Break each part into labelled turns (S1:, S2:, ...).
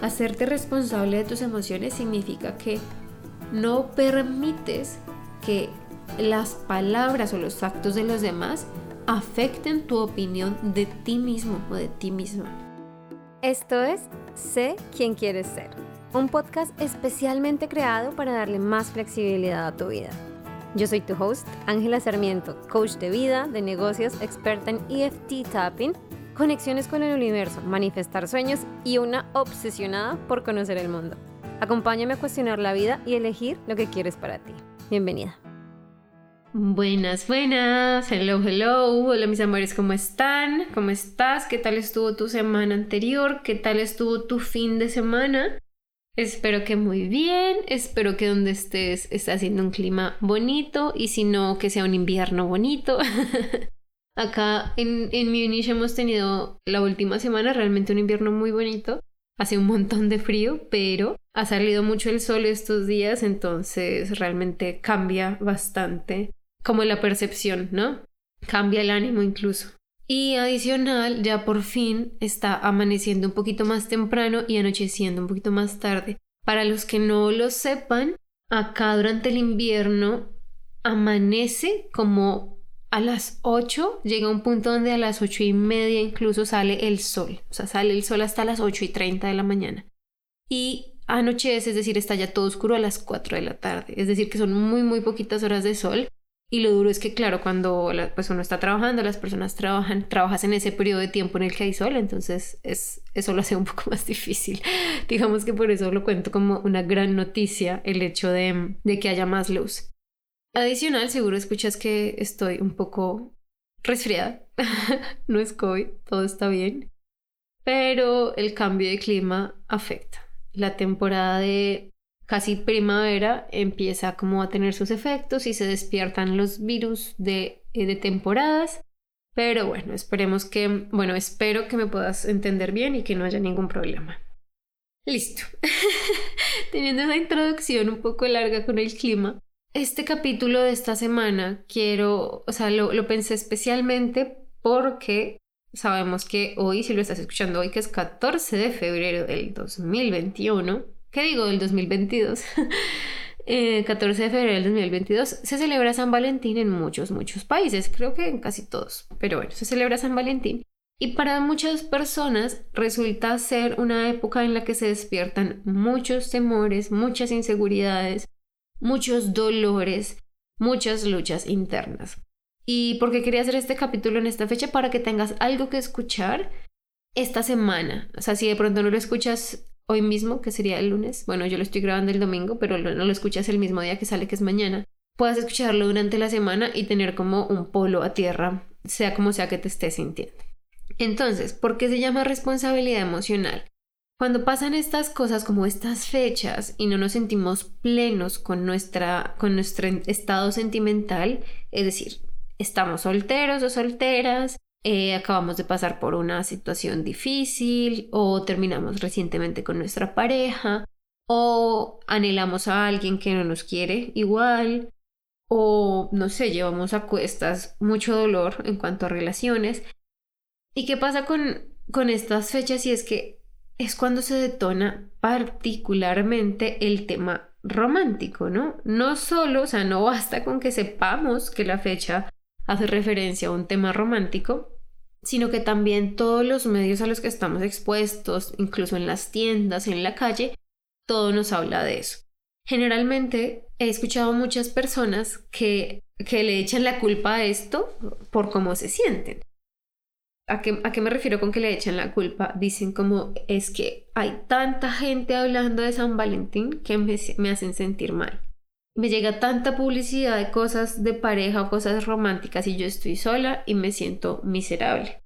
S1: Hacerte responsable de tus emociones significa que no permites que las palabras o los actos de los demás afecten tu opinión de ti mismo o de ti misma.
S2: Esto es Sé quién quieres ser, un podcast especialmente creado para darle más flexibilidad a tu vida. Yo soy tu host, Ángela Sarmiento, coach de vida, de negocios, experta en EFT tapping, conexiones con el universo, manifestar sueños y una obsesionada por conocer el mundo. Acompáñame a cuestionar la vida y elegir lo que quieres para ti. Bienvenida.
S1: Buenas, buenas, hello, hello, hola mis amores, ¿cómo están? ¿Cómo estás? ¿Qué tal estuvo tu semana anterior? ¿Qué tal estuvo tu fin de semana? Espero que muy bien, espero que donde estés esté haciendo un clima bonito y si no, que sea un invierno bonito. Acá en, en Munich hemos tenido la última semana realmente un invierno muy bonito. Hace un montón de frío, pero ha salido mucho el sol estos días, entonces realmente cambia bastante como la percepción, ¿no? Cambia el ánimo incluso. Y adicional, ya por fin está amaneciendo un poquito más temprano y anocheciendo un poquito más tarde. Para los que no lo sepan, acá durante el invierno amanece como a las 8, llega un punto donde a las 8 y media incluso sale el sol. O sea, sale el sol hasta las 8 y 30 de la mañana. Y anochece, es decir, está ya todo oscuro a las 4 de la tarde. Es decir, que son muy, muy poquitas horas de sol y lo duro es que, claro, cuando la, pues uno está trabajando, las personas trabajan, trabajas en ese periodo de tiempo en el que hay sol, entonces es, eso lo hace un poco más difícil. Digamos que por eso lo cuento como una gran noticia el hecho de, de que haya más luz. Adicional, seguro escuchas que estoy un poco resfriada. no es COVID, todo está bien. Pero el cambio de clima afecta. La temporada de casi primavera empieza como a tener sus efectos y se despiertan los virus de, eh, de temporadas. Pero bueno, esperemos que, bueno, espero que me puedas entender bien y que no haya ningún problema. Listo. Teniendo esa introducción un poco larga con el clima, este capítulo de esta semana quiero, o sea, lo, pensé especialmente porque sabemos que hoy, si lo estás escuchando hoy, que es 14 de febrero del 2021, ¿qué digo del 2022? 14 eh, de febrero del 2022 se celebra San Valentín en muchos, muchos países, creo que en casi todos, pero bueno, se celebra San Valentín. Y para muchas personas resulta ser una época en la que se despiertan muchos temores, muchas inseguridades, muchos dolores, muchas luchas internas. Y porque quería hacer este capítulo en esta fecha para que tengas algo que escuchar esta semana. O sea, si de pronto no lo escuchas hoy mismo, que sería el lunes, bueno, yo lo estoy grabando el domingo, pero no lo escuchas el mismo día que sale, que es mañana, puedas escucharlo durante la semana y tener como un polo a tierra, sea como sea que te estés sintiendo. Entonces, ¿por qué se llama responsabilidad emocional? Cuando pasan estas cosas como estas fechas y no nos sentimos plenos con, nuestra, con nuestro estado sentimental, es decir, estamos solteros o solteras, eh, acabamos de pasar por una situación difícil o terminamos recientemente con nuestra pareja o anhelamos a alguien que no nos quiere igual o no sé, llevamos a cuestas mucho dolor en cuanto a relaciones. ¿Y qué pasa con, con estas fechas? Y es que es cuando se detona particularmente el tema romántico, ¿no? No solo, o sea, no basta con que sepamos que la fecha hace referencia a un tema romántico, sino que también todos los medios a los que estamos expuestos, incluso en las tiendas, en la calle, todo nos habla de eso. Generalmente he escuchado muchas personas que, que le echan la culpa a esto por cómo se sienten. ¿A qué, ¿A qué me refiero con que le echan la culpa? Dicen como es que hay tanta gente hablando de San Valentín que me, me hacen sentir mal me llega tanta publicidad de cosas de pareja o cosas románticas y yo estoy sola y me siento miserable.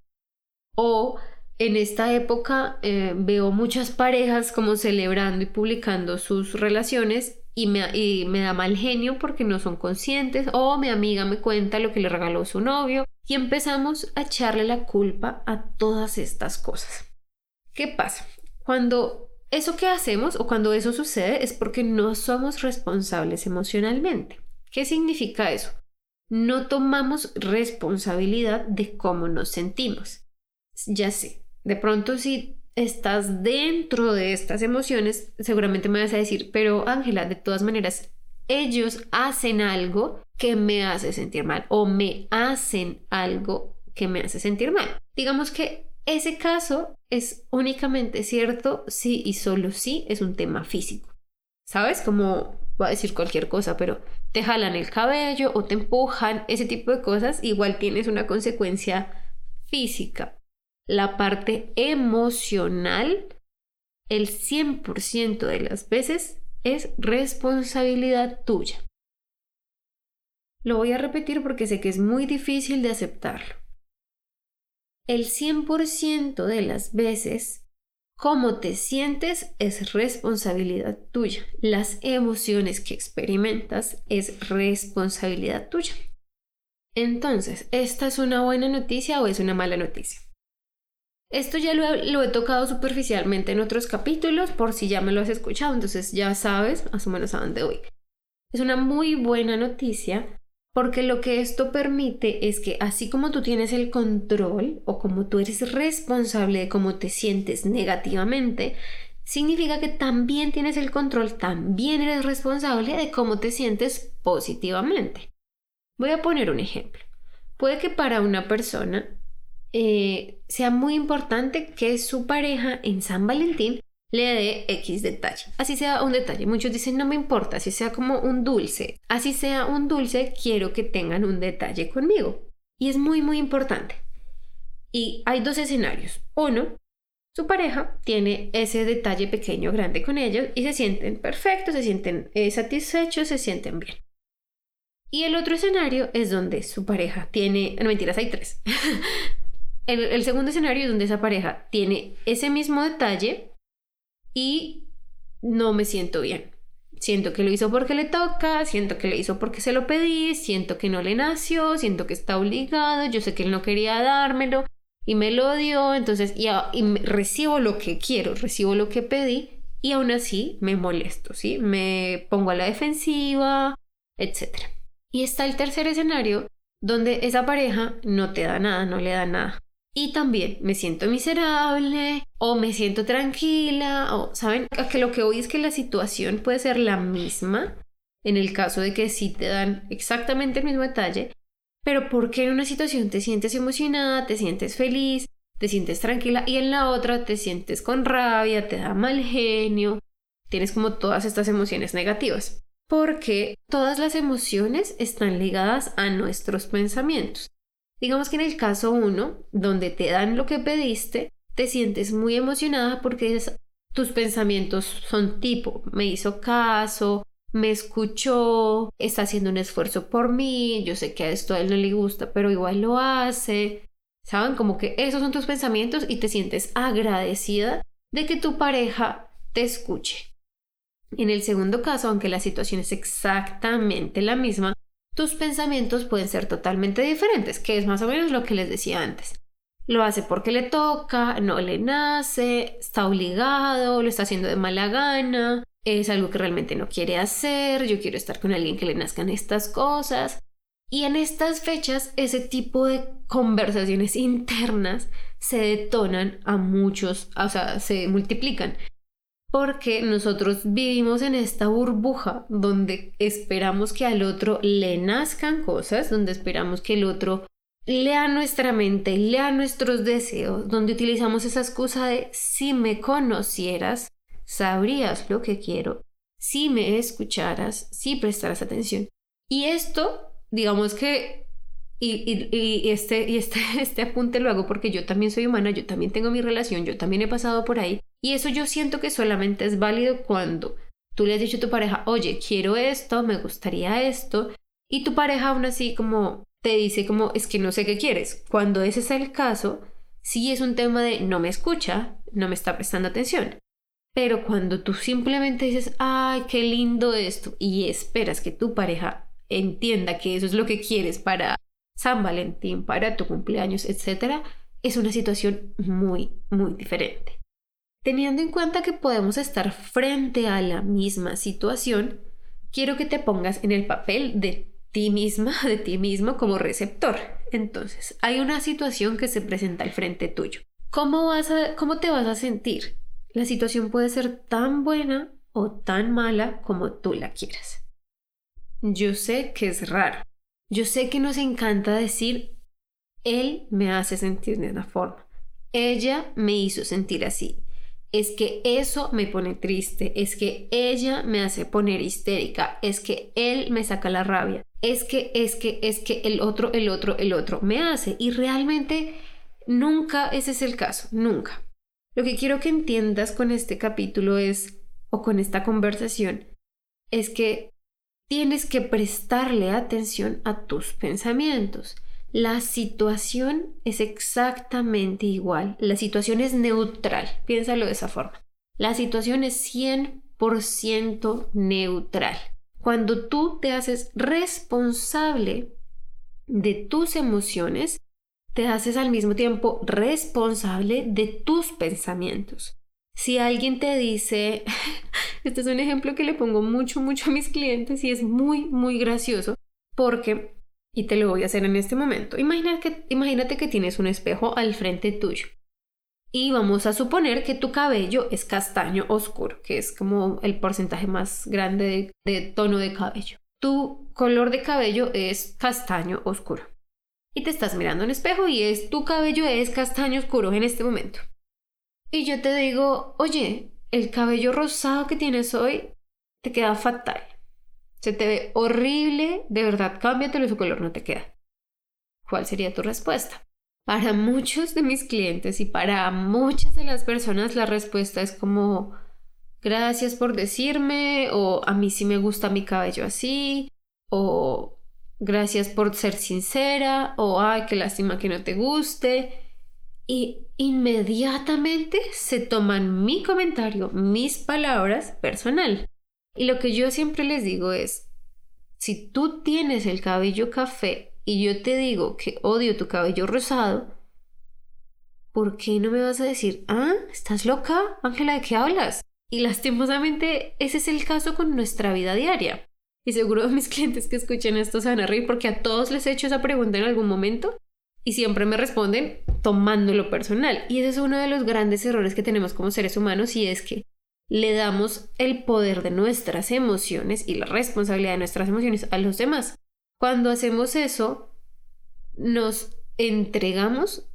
S1: O en esta época eh, veo muchas parejas como celebrando y publicando sus relaciones y me, y me da mal genio porque no son conscientes o mi amiga me cuenta lo que le regaló su novio y empezamos a echarle la culpa a todas estas cosas. ¿Qué pasa? Cuando eso que hacemos o cuando eso sucede es porque no somos responsables emocionalmente. ¿Qué significa eso? No tomamos responsabilidad de cómo nos sentimos. Ya sé, de pronto si estás dentro de estas emociones, seguramente me vas a decir, pero Ángela, de todas maneras, ellos hacen algo que me hace sentir mal o me hacen algo que me hace sentir mal. Digamos que ese caso es únicamente cierto si y solo si es un tema físico. ¿Sabes? Como voy a decir cualquier cosa, pero te jalan el cabello o te empujan, ese tipo de cosas, igual tienes una consecuencia física. La parte emocional, el 100% de las veces es responsabilidad tuya. Lo voy a repetir porque sé que es muy difícil de aceptarlo. El 100% de las veces, cómo te sientes es responsabilidad tuya. Las emociones que experimentas es responsabilidad tuya. Entonces, ¿esta es una buena noticia o es una mala noticia? Esto ya lo he, tocado superficialmente en otros capítulos, por si ya me lo has escuchado, entonces ya sabes más o menos a dónde voy. Es una muy buena noticia porque lo que esto permite es que así como tú tienes el control o como tú eres responsable de cómo te sientes negativamente, significa que también tienes el control, también eres responsable de cómo te sientes positivamente. Voy a poner un ejemplo. Puede que para una persona eh, sea muy importante que su pareja en San Valentín le dé X detalle. Así sea un detalle. Muchos dicen, no me importa, así sea como un dulce. Así sea un dulce, quiero que tengan un detalle conmigo. Y es muy, muy importante. Y hay dos escenarios. Uno, su pareja tiene ese detalle pequeño, grande con ellos y se sienten perfectos, se sienten eh, satisfechos, se sienten bien. Y el otro escenario es donde su pareja tiene, no mentiras, hay tres. El, segundo escenario es donde esa pareja tiene ese mismo detalle y no me siento bien. Siento que lo hizo porque le toca, siento que lo hizo porque se lo pedí, siento que no le nació, siento que está obligado, yo sé que él no quería dármelo y me lo dio, entonces y, recibo lo que quiero, recibo lo que pedí y aún así me molesto, ¿sí? Me pongo a la defensiva, etc. Y está el tercer escenario donde esa pareja no te da nada, no le da nada y también me siento miserable o me siento tranquila o saben que lo que hoy es que la situación puede ser la misma en el caso de que sí te dan exactamente el mismo detalle pero porque en una situación te sientes emocionada te sientes feliz te sientes tranquila y en la otra te sientes con rabia te da mal genio tienes como todas estas emociones negativas porque todas las emociones están ligadas a nuestros pensamientos Digamos que en el caso 1, donde te dan lo que pediste, te sientes muy emocionada porque tus pensamientos son tipo, me hizo caso, me escuchó, está haciendo un esfuerzo por mí, yo sé que a esto a él no le gusta, pero igual lo hace. ¿Saben? Como que esos son tus pensamientos y te sientes agradecida de que tu pareja te escuche. En el segundo caso, aunque la situación es exactamente la misma, tus pensamientos pueden ser totalmente diferentes, que es más o menos lo que les decía antes. Lo hace porque le toca, no le nace, está obligado, lo está haciendo de mala gana, es algo que realmente no quiere hacer, yo quiero estar con alguien que le nazcan estas cosas. Y en estas fechas ese tipo de conversaciones internas se detonan a muchos, o sea, se multiplican porque nosotros vivimos en esta burbuja donde esperamos que al otro le nazcan cosas, donde esperamos que el otro lea nuestra mente, lea nuestros deseos, donde utilizamos esa excusa de si me conocieras, sabrías lo que quiero, si me escucharas, si prestaras atención. Y esto, digamos que, y, este, este, este apunte lo hago porque yo también soy humana, yo también tengo mi relación, yo también he pasado por ahí. Y eso yo siento que solamente es válido cuando tú le has dicho a tu pareja, oye, quiero esto, me gustaría esto, y tu pareja aún así como te dice como, es que no sé qué quieres. Cuando ese es el caso, sí es un tema de no me escucha, no me está prestando atención. Pero cuando tú simplemente dices, ay, qué lindo esto, y esperas que tu pareja entienda que eso es lo que quieres para San Valentín, para tu cumpleaños, etc., es una situación muy, muy diferente. Teniendo en cuenta que podemos estar frente a la misma situación, quiero que te pongas en el papel de ti misma, de ti mismo como receptor. Entonces, hay una situación que se presenta al frente tuyo. ¿cómo, vas a, ¿cómo te vas a sentir? La situación puede ser tan buena o tan mala como tú la quieras. Yo sé que es raro. Yo sé que nos encanta decir, él me hace sentir de una forma. Ella me hizo sentir así. Es que eso me pone triste. Es que ella me hace poner histérica. Es que él me saca la rabia. Es que, es que, es que el otro, el otro, el otro me hace. Y realmente nunca ese es el caso. Nunca. Lo que quiero que entiendas con este capítulo es, o con esta conversación, es que tienes que prestarle atención a tus pensamientos. La situación es exactamente igual. La situación es neutral. Piénsalo de esa forma. La situación es 100% neutral. Cuando tú te haces responsable de tus emociones, te haces al mismo tiempo responsable de tus pensamientos. Si alguien te dice, este es un ejemplo que le pongo mucho, mucho a mis clientes y es muy, muy gracioso porque, y te lo voy a hacer en este momento, imagínate que, imagínate que tienes un espejo al frente tuyo y vamos a suponer que tu cabello es castaño oscuro, que es como el porcentaje más grande de, de tono de cabello. Tu color de cabello es castaño oscuro y te estás mirando en espejo y es tu cabello es castaño oscuro en este momento. Y yo te digo, oye, el cabello rosado que tienes hoy te queda fatal. Se te ve horrible, de verdad, cámbiatelo, su color no te queda. ¿Cuál sería tu respuesta? Para muchos de mis clientes y para muchas de las personas la respuesta es como, gracias por decirme, o a mí sí me gusta mi cabello así, o gracias por ser sincera o ay, qué lástima que no te guste. Y inmediatamente se toman mi comentario, mis palabras personal. Y lo que yo siempre les digo es, si tú tienes el cabello café y yo te digo que odio tu cabello rosado, ¿por qué no me vas a decir, ah, estás loca, Ángela, ¿de qué hablas? Y lastimosamente ese es el caso con nuestra vida diaria. Y seguro mis clientes que escuchen esto se van a reír porque a todos les he hecho esa pregunta en algún momento y siempre me responden tomándolo personal. Y ese es uno de los grandes errores que tenemos como seres humanos y es que le damos el poder de nuestras emociones y la responsabilidad de nuestras emociones a los demás. Cuando hacemos eso, nos entregamos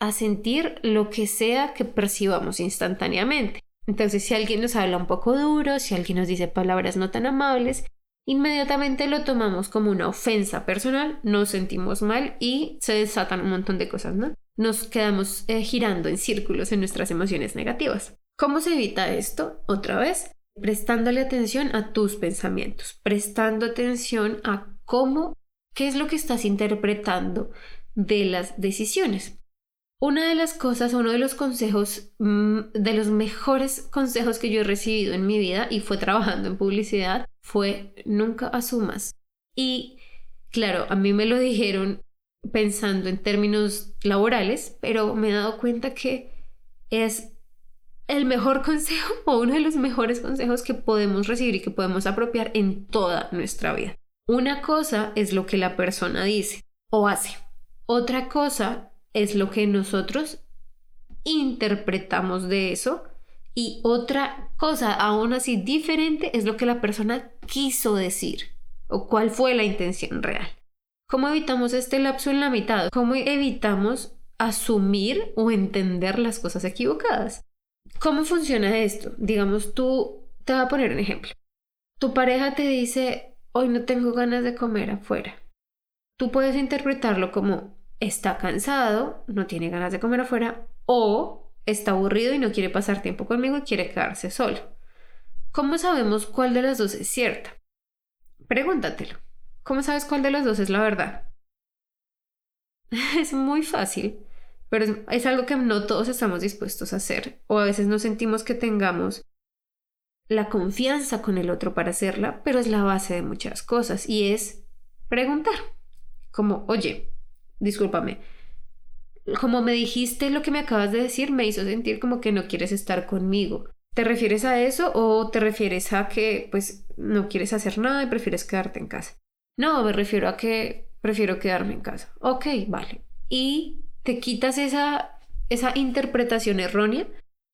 S1: a sentir lo que sea que percibamos instantáneamente. Entonces, si alguien nos habla un poco duro, si alguien nos dice palabras no tan amables, inmediatamente lo tomamos como una ofensa personal, nos sentimos mal y se desatan un montón de cosas, ¿no? Nos quedamos eh, girando en círculos en nuestras emociones negativas. ¿Cómo se evita esto? Otra vez, prestándole atención a tus pensamientos, prestando atención a cómo, qué es lo que estás interpretando de las decisiones. Una de las cosas, uno de los consejos, mm, de los mejores consejos que yo he recibido en mi vida y fue trabajando en publicidad, fue nunca asumas. Y claro, a mí me lo dijeron pensando en términos laborales, pero me he dado cuenta que es el mejor consejo o uno de los mejores consejos que podemos recibir y que podemos apropiar en toda nuestra vida. Una cosa es lo que la persona dice o hace. Otra cosa es lo que nosotros interpretamos de eso y otra cosa aún así diferente es lo que la persona quiso decir o cuál fue la intención real. ¿Cómo evitamos este lapso en la mitad? ¿Cómo evitamos asumir o entender las cosas equivocadas? ¿Cómo funciona esto? Digamos, tú te voy a poner un ejemplo. Tu pareja te dice, hoy no tengo ganas de comer afuera. Tú puedes interpretarlo como, está cansado, no tiene ganas de comer afuera o está aburrido y no quiere pasar tiempo conmigo y quiere quedarse solo. ¿Cómo sabemos cuál de las dos es cierta? Pregúntatelo. ¿Cómo sabes cuál de las dos es la verdad? es muy fácil, pero es, es, algo que no todos estamos dispuestos a hacer o a veces no sentimos que tengamos la confianza con el otro para hacerla, pero es la base de muchas cosas y es preguntar. Como, oye, discúlpame, como me dijiste lo que me acabas de decir, me hizo sentir como que no quieres estar conmigo. ¿Te refieres a eso o te refieres a que pues no quieres hacer nada y prefieres quedarte en casa? No, me refiero a que prefiero quedarme en casa. Ok, vale. Y te quitas esa esa interpretación errónea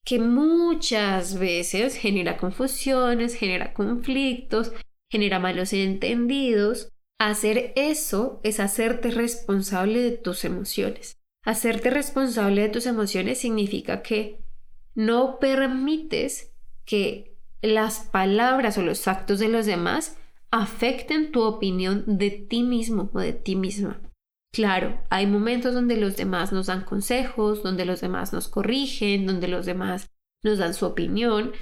S1: que muchas veces genera confusiones, genera conflictos, genera malos entendidos. Hacer eso es hacerte responsable de tus emociones. Hacerte responsable de tus emociones significa que no permites que las palabras o los actos de los demás afecten tu opinión de ti mismo o de ti misma. Claro, hay momentos donde los demás nos dan consejos, donde los demás nos corrigen, donde los demás nos dan su opinión.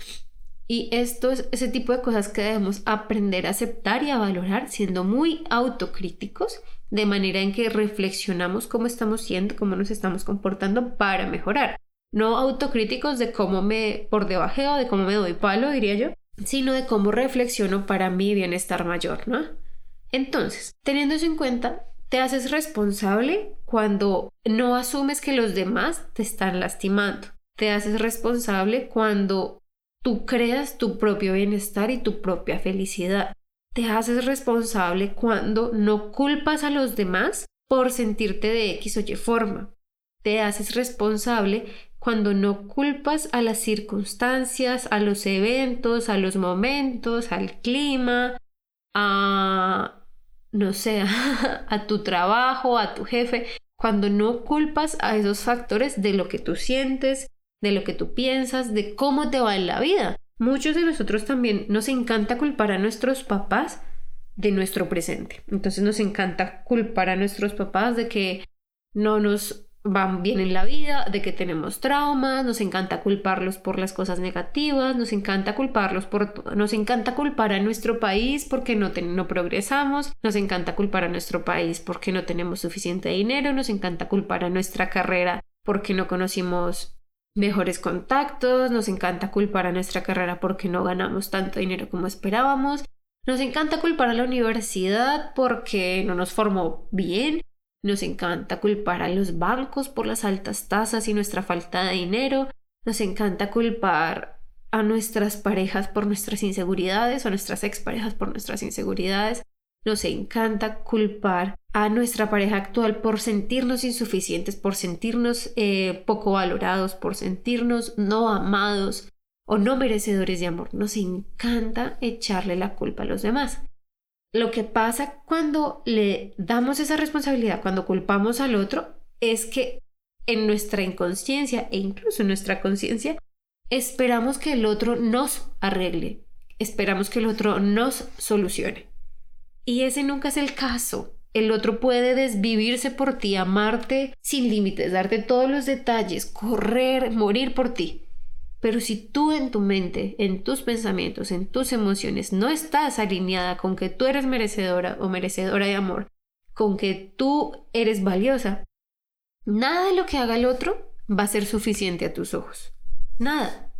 S1: Y esto es ese tipo de cosas que debemos aprender a aceptar y a valorar siendo muy autocríticos, de manera en que reflexionamos cómo estamos siendo, cómo nos estamos comportando para mejorar. No autocríticos de cómo me por debajeo, de cómo me doy palo, diría yo, sino de cómo reflexiono para mi bienestar mayor, ¿no? Entonces, teniendo eso en cuenta, te haces responsable cuando no asumes que los demás te están lastimando. Te haces responsable cuando tú creas tu propio bienestar y tu propia felicidad. Te haces responsable cuando no culpas a los demás por sentirte de X o Y forma. Te haces responsable cuando no culpas a las circunstancias, a los eventos, a los momentos, al clima, a no sé, a tu trabajo, a tu jefe, cuando no culpas a esos factores de lo que tú sientes, de lo que tú piensas, de cómo te va en la vida. Muchos de nosotros también nos encanta culpar a nuestros papás de nuestro presente. Entonces nos encanta culpar a nuestros papás de que no nos van bien en la vida, de que tenemos traumas, nos encanta culparlos por las cosas negativas, nos encanta culparlos por nos encanta culpar a nuestro país porque no, no progresamos, nos encanta culpar a nuestro país porque no tenemos suficiente dinero, nos encanta culpar a nuestra carrera porque no conocimos mejores contactos, nos encanta culpar a nuestra carrera porque no ganamos tanto dinero como esperábamos, nos encanta culpar a la universidad porque no nos formó bien, nos encanta culpar a los bancos por las altas tasas y nuestra falta de dinero. Nos encanta culpar a nuestras parejas por nuestras inseguridades o a nuestras exparejas por nuestras inseguridades. Nos encanta culpar a nuestra pareja actual por sentirnos insuficientes, por sentirnos eh, poco valorados, por sentirnos no amados o no merecedores de amor. Nos encanta echarle la culpa a los demás. Lo que pasa cuando le damos esa responsabilidad, cuando culpamos al otro, es que en nuestra inconsciencia e incluso en nuestra conciencia, esperamos que el otro nos arregle, esperamos que el otro nos solucione. Y ese nunca es el caso. El otro puede desvivirse por ti, amarte sin límites, darte todos los detalles, correr, morir por ti. Pero si tú en tu mente, en tus pensamientos, en tus emociones no estás alineada con que tú eres merecedora o merecedora de amor, con que tú eres valiosa, nada de lo que haga el otro va a ser suficiente a tus ojos. Nada.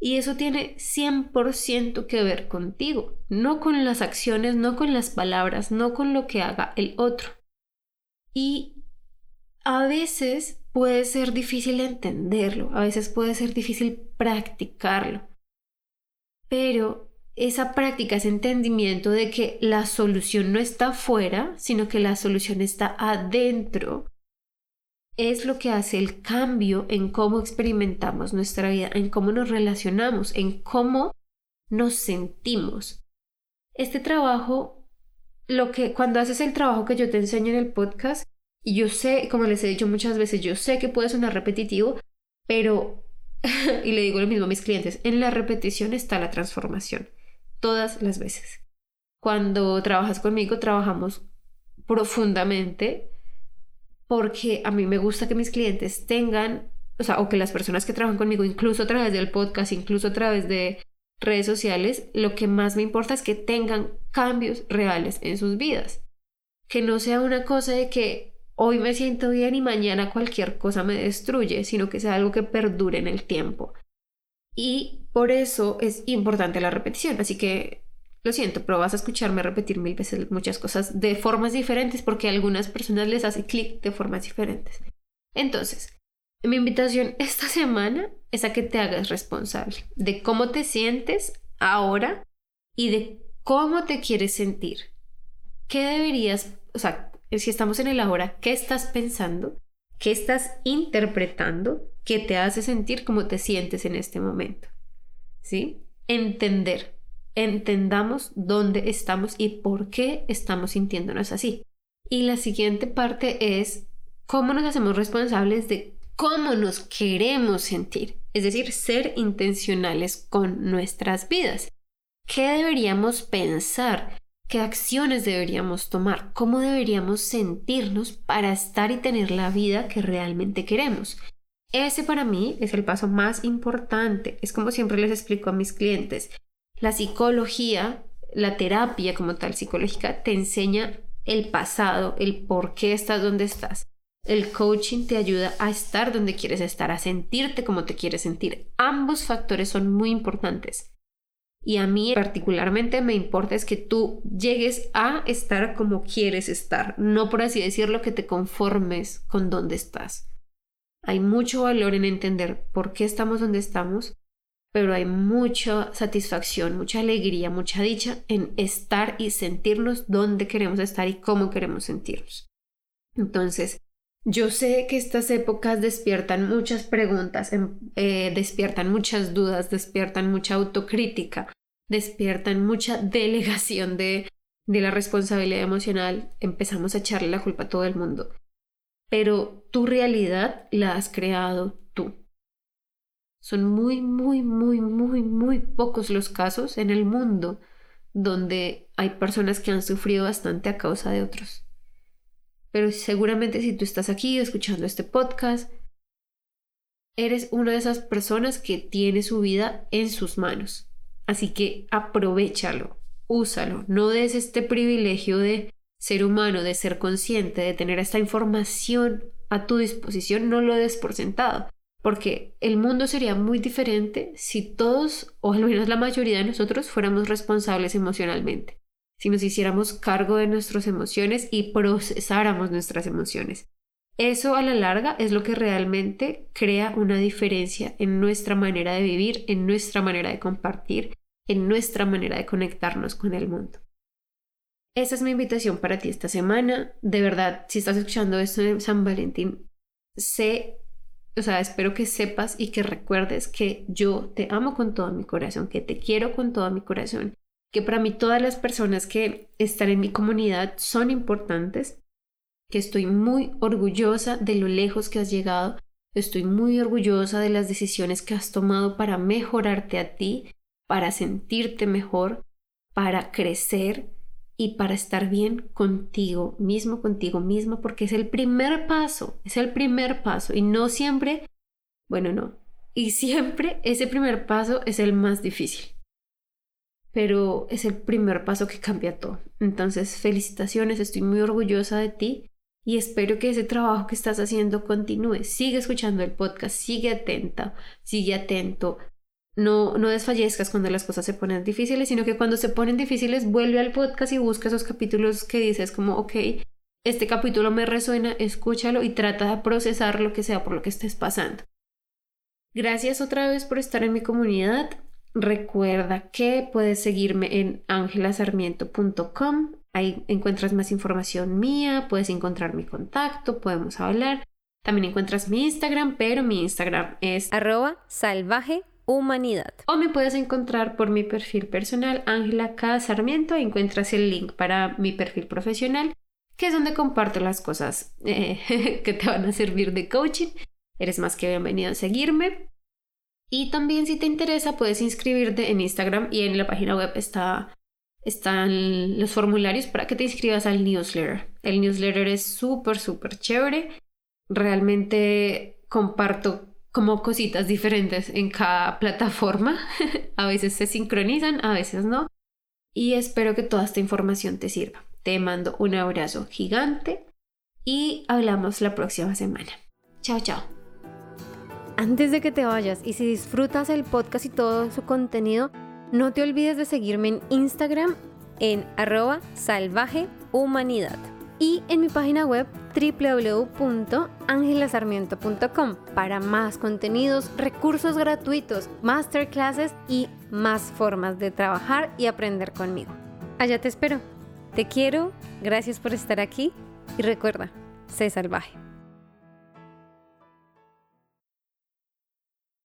S1: Y eso tiene 100% que ver contigo, no con las acciones, no con las palabras, no con lo que haga el otro. Y a veces puede ser difícil entenderlo, a veces puede ser difícil practicarlo, pero esa práctica, ese entendimiento de que la solución no está afuera, sino que la solución está adentro, es lo que hace el cambio en cómo experimentamos nuestra vida, en cómo nos relacionamos, en cómo nos sentimos. Este trabajo, lo que cuando haces el trabajo que yo te enseño en el podcast, y yo sé, como les he dicho muchas veces, yo sé que puede sonar repetitivo, pero, y le digo lo mismo a mis clientes, en la repetición está la transformación, todas las veces. Cuando trabajas conmigo, trabajamos profundamente porque a mí me gusta que mis clientes tengan, o sea, o que las personas que trabajan conmigo, incluso a través del podcast, incluso a través de redes sociales, lo que más me importa es que tengan cambios reales en sus vidas. Que no sea una cosa de que hoy me siento bien y mañana cualquier cosa me destruye, sino que sea algo que perdure en el tiempo. Y por eso es importante la repetición. Así que lo siento, pero vas a escucharme repetir mil veces muchas cosas de formas diferentes porque a algunas personas les hace clic de formas diferentes. Entonces, mi invitación esta semana es a que te hagas responsable de cómo te sientes ahora y de cómo te quieres sentir. ¿Qué deberías, o sea, si estamos en el ahora, ¿qué estás pensando? ¿Qué estás interpretando que te hace sentir como te sientes en este momento? ¿Sí? Entender. Entendamos dónde estamos y por qué estamos sintiéndonos así. Y la siguiente parte es cómo nos hacemos responsables de cómo nos queremos sentir. Es decir, ser intencionales con nuestras vidas. ¿Qué deberíamos pensar? ¿Qué acciones deberíamos tomar? ¿Cómo deberíamos sentirnos para estar y tener la vida que realmente queremos? Ese para mí es el paso más importante. Es como siempre les explico a mis clientes. La psicología, la terapia como tal psicológica, te enseña el pasado, el por qué estás donde estás. El coaching te ayuda a estar donde quieres estar, a sentirte como te quieres sentir. Ambos factores son muy importantes. Y a mí particularmente me importa es que tú llegues a estar como quieres estar, no por así decirlo que te conformes con donde estás. Hay mucho valor en entender por qué estamos donde estamos, pero hay mucha satisfacción, mucha alegría, mucha dicha en estar y sentirnos donde queremos estar y cómo queremos sentirnos. Entonces, yo sé que estas épocas despiertan muchas preguntas, em, eh, despiertan muchas dudas, despiertan mucha autocrítica, despiertan mucha delegación de, de la responsabilidad emocional. Empezamos a echarle la culpa a todo el mundo. Pero tu realidad la has creado tú. Son muy, muy, muy, muy, muy pocos los casos en el mundo donde hay personas que han sufrido bastante a causa de otros. Pero seguramente si tú estás aquí escuchando este podcast, eres una de esas personas que tiene su vida en sus manos. Así que aprovechalo, úsalo, no des este privilegio de ser humano, de ser consciente, de tener esta información a tu disposición, no lo des por sentado, porque el mundo sería muy diferente si todos, o al menos la mayoría de nosotros, fuéramos responsables emocionalmente si nos hiciéramos cargo de nuestras emociones y procesáramos nuestras emociones. Eso a la larga es lo que realmente crea una diferencia en nuestra manera de vivir, en nuestra manera de compartir, en nuestra manera de conectarnos con el mundo. Esa es mi invitación para ti esta semana. De verdad, si estás escuchando esto en San Valentín, sé, o sea, espero que sepas y que recuerdes que yo te amo con todo mi corazón, que te quiero con todo mi corazón que para mí todas las personas que están en mi comunidad son importantes, que estoy muy orgullosa de lo lejos que has llegado, estoy muy orgullosa de las decisiones que has tomado para mejorarte a ti, para sentirte mejor, para crecer y para estar bien contigo mismo, contigo misma, porque es el primer paso, es el primer paso. Y no siempre, bueno, no, y siempre ese primer paso es el más difícil pero es el primer paso que cambia todo. Entonces, felicitaciones, estoy muy orgullosa de ti y espero que ese trabajo que estás haciendo continúe. Sigue escuchando el podcast, sigue atenta, sigue atento. No, no desfallezcas cuando las cosas se ponen difíciles, sino que cuando se ponen difíciles vuelve al podcast y busca esos capítulos que dices como, ok, este capítulo me resuena, escúchalo y trata de procesar lo que sea por lo que estés pasando. Gracias otra vez por estar en mi comunidad. Recuerda que puedes seguirme en angelasarmiento.com. Ahí encuentras más información mía, puedes encontrar mi contacto, podemos hablar. También encuentras mi Instagram, pero mi Instagram es
S2: arroba salvaje humanidad.
S1: O me puedes encontrar por mi perfil personal, Ángela K. Sarmiento. Encuentras el link para mi perfil profesional, que es donde comparto las cosas eh, que te van a servir de coaching. Eres más que bienvenido a seguirme. Y también si te interesa puedes inscribirte en Instagram y en la página web está, están los formularios para que te inscribas al newsletter. El newsletter es súper, súper chévere. Realmente comparto como cositas diferentes en cada plataforma. a veces se sincronizan, a veces no. Y espero que toda esta información te sirva. Te mando un abrazo gigante y hablamos la próxima semana. Chao, chao.
S2: Antes de que te vayas y si disfrutas el podcast y todo su contenido, no te olvides de seguirme en Instagram en arroba salvajehumanidad y en mi página web www.angelasarmiento.com para más contenidos, recursos gratuitos, masterclasses y más formas de trabajar y aprender conmigo. Allá te espero. Te quiero, gracias por estar aquí y recuerda, sé salvaje.